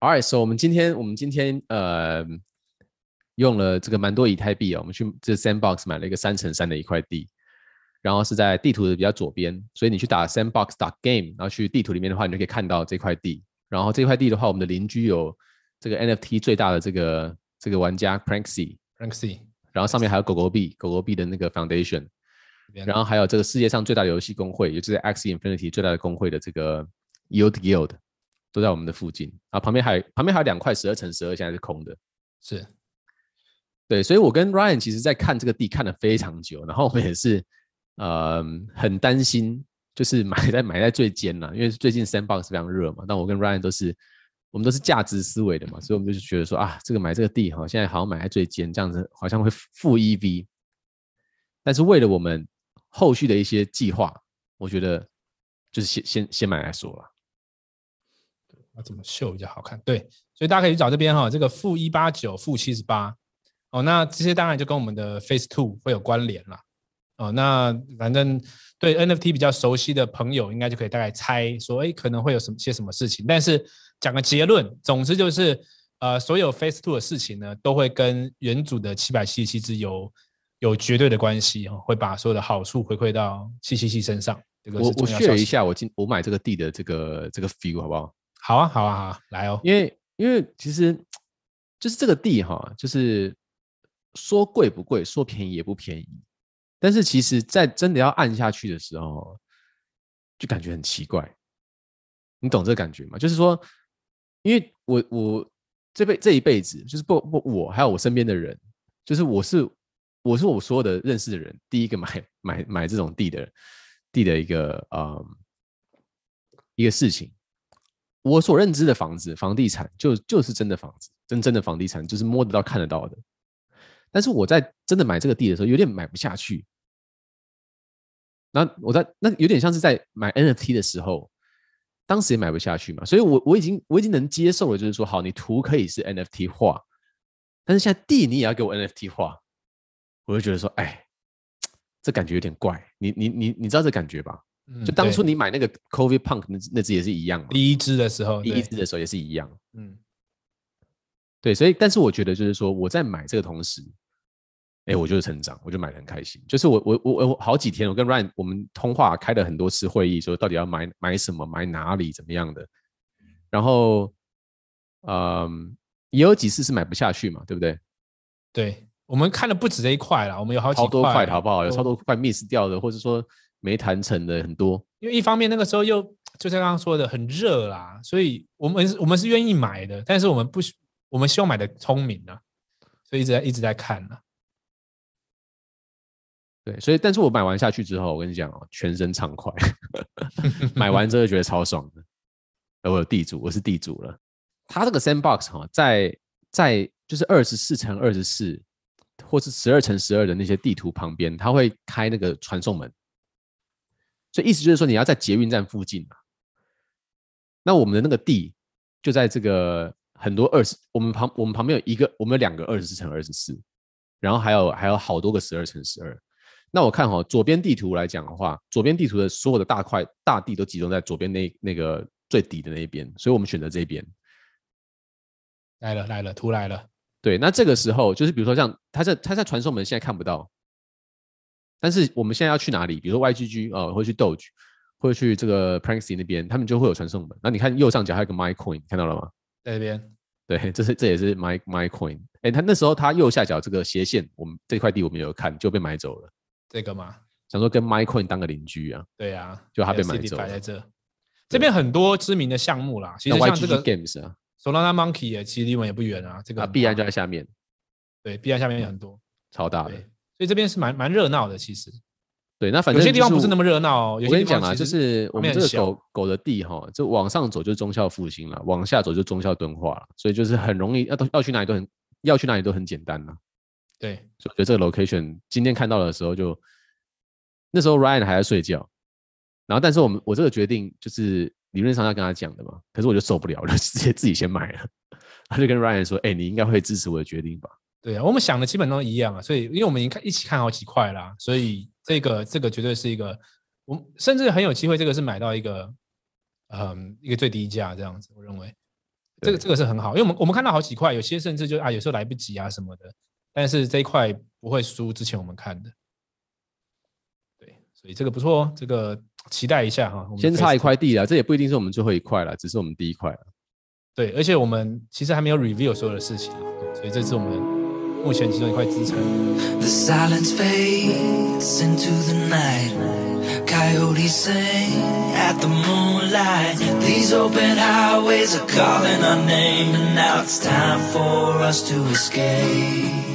All right, so 我们今天我们今天呃用了这个蛮多以太币啊，我们去这 Sandbox 买了一个三乘三的一块地，然后是在地图的比较左边，所以你去打 Sandbox.game，然后去地图里面的话，你就可以看到这块地。然后这块地的话，我们的邻居有这个 NFT 最大的这个这个玩家 Pranksy，Pranksy，然后上面还有狗狗币，狗狗币的那个 Foundation，然后还有这个世界上最大的游戏工会，也就是 Axie Infinity 最大的工会的这个 Yield Guild。都在我们的附近啊，旁边还旁边还有两块十二乘十二，现在是空的。是，对，所以我跟 Ryan 其实在看这个地看了非常久，然后我们也是呃很担心，就是买在买在最尖了，因为最近 Sandbox 非常热嘛。但我跟 Ryan 都是我们都是价值思维的嘛，所以我们就是觉得说啊，这个买这个地哈，现在好像买在最尖，这样子好像会负 EV。但是为了我们后续的一些计划，我觉得就是先先先买来说了。要怎么秀比较好看？对，所以大家可以去找这边哈，这个负一八九、负七十八哦，那这些当然就跟我们的 Phase Two 会有关联了哦。那反正对 NFT 比较熟悉的朋友，应该就可以大概猜说，哎，可能会有什么些什么事情。但是讲个结论，总之就是，呃，所有 Phase Two 的事情呢，都会跟原主的七百七十七只有有绝对的关系哈，会把所有的好处回馈到七七七身上。这个我我 share 一下我今我买这个地的这个这个 feel 好不好？好啊，好啊，好啊，来哦！因为因为其实就是这个地哈，就是说贵不贵，说便宜也不便宜。但是其实，在真的要按下去的时候，就感觉很奇怪。你懂这个感觉吗？就是说，因为我我这辈这一辈子，就是不不我还有我身边的人，就是我是我是我所有的认识的人，第一个买买买这种地的地的一个嗯一个事情。我所认知的房子、房地产就就是真的房子，真正的房地产就是摸得到、看得到的。但是我在真的买这个地的时候，有点买不下去。那我在那有点像是在买 NFT 的时候，当时也买不下去嘛。所以我我已经我已经能接受了，就是说，好，你图可以是 NFT 画，但是现在地你也要给我 NFT 画，我就觉得说，哎，这感觉有点怪。你你你你知道这感觉吧？就当初你买那个 Covid Punk 那那只也是一样嘛，第一只的时候，第一只的时候也是一样。嗯，对，所以但是我觉得就是说我在买这个同时，哎，我就是成长，我就买的很开心。就是我我我我好几天，我跟 Ryan 我们通话开了很多次会议，说到底要买买什么，买哪里，怎么样的。然后，嗯，也有几次是买不下去嘛，对不对？对，我们看的不止这一块啦，我们有好几块，好多块，好不好？有超多块 miss 掉的，或者说。没谈成的很多，因为一方面那个时候又就像刚刚说的很热啦，所以我们我们是愿意买的，但是我们不我们希望买的聪明啊，所以一直在一直在看呢。对，所以但是我买完下去之后，我跟你讲哦，全身畅快，买完之后觉得超爽的。我有地主，我是地主了。他这个 Sandbox 哈，在在就是二十四乘二十四或是十二乘十二的那些地图旁边，他会开那个传送门。所以意思就是说，你要在捷运站附近嘛。那我们的那个地就在这个很多二十，我们旁我们旁边有一个，我们有两个二十四乘二十四，然后还有还有好多个十二乘十二。那我看哈，左边地图来讲的话，左边地图的所有的大块大地都集中在左边那那个最底的那一边，所以我们选择这边。来了来了，图来了。对，那这个时候就是比如说像它在它在传送门现在看不到。但是我们现在要去哪里？比如说 YGG 啊、哦，或者去 Doge，会去这个 Pranksy 那边，他们就会有传送门。那你看右上角还有个 My Coin，看到了吗？在这边。对，这是这也是 My My Coin。哎，他那时候他右下角这个斜线，我们这块地我们有看，就被买走了。这个吗？想说跟 My Coin 当个邻居啊。对啊，就他被买走了。在这，这边很多知名的项目啦，其实像这个 Games 啊，Solana Monkey 也其实离我们也不远啊。这个币安就在下面。对，币安下面也很多，超大的。所以这边是蛮蛮热闹的，其实。对，那反正、就是、有些地方不是那么热闹哦。我跟你讲啊，就是我们这个狗狗的地哈，就往上走就是忠孝复兴了，往下走就忠孝敦化了，所以就是很容易要都要去哪里都很要去哪里都很简单了。对，所以我觉得这个 location 今天看到的时候就，就那时候 Ryan 还在睡觉，然后但是我们我这个决定就是理论上要跟他讲的嘛，可是我就受不了了，直接自己先买了。他就跟 Ryan 说：“哎、欸，你应该会支持我的决定吧？”对啊，我们想的基本都一样啊，所以因为我们已经看一起看好几块啦，所以。这个这个绝对是一个，我们甚至很有机会，这个是买到一个，嗯，一个最低价这样子，我认为。这个这个是很好，因为我们我们看到好几块，有些甚至就啊，有时候来不及啊什么的，但是这一块不会输之前我们看的。对，所以这个不错哦，这个期待一下哈。先差一块地了，这也不一定是我们最后一块了，只是我们第一块了。对，而且我们其实还没有 review 所有的事情，所以这次我们 目前其中一块资产。The silence fades into the night. Coyotes sing at the moonlight. These open highways are calling our name, and now it's time for us to escape.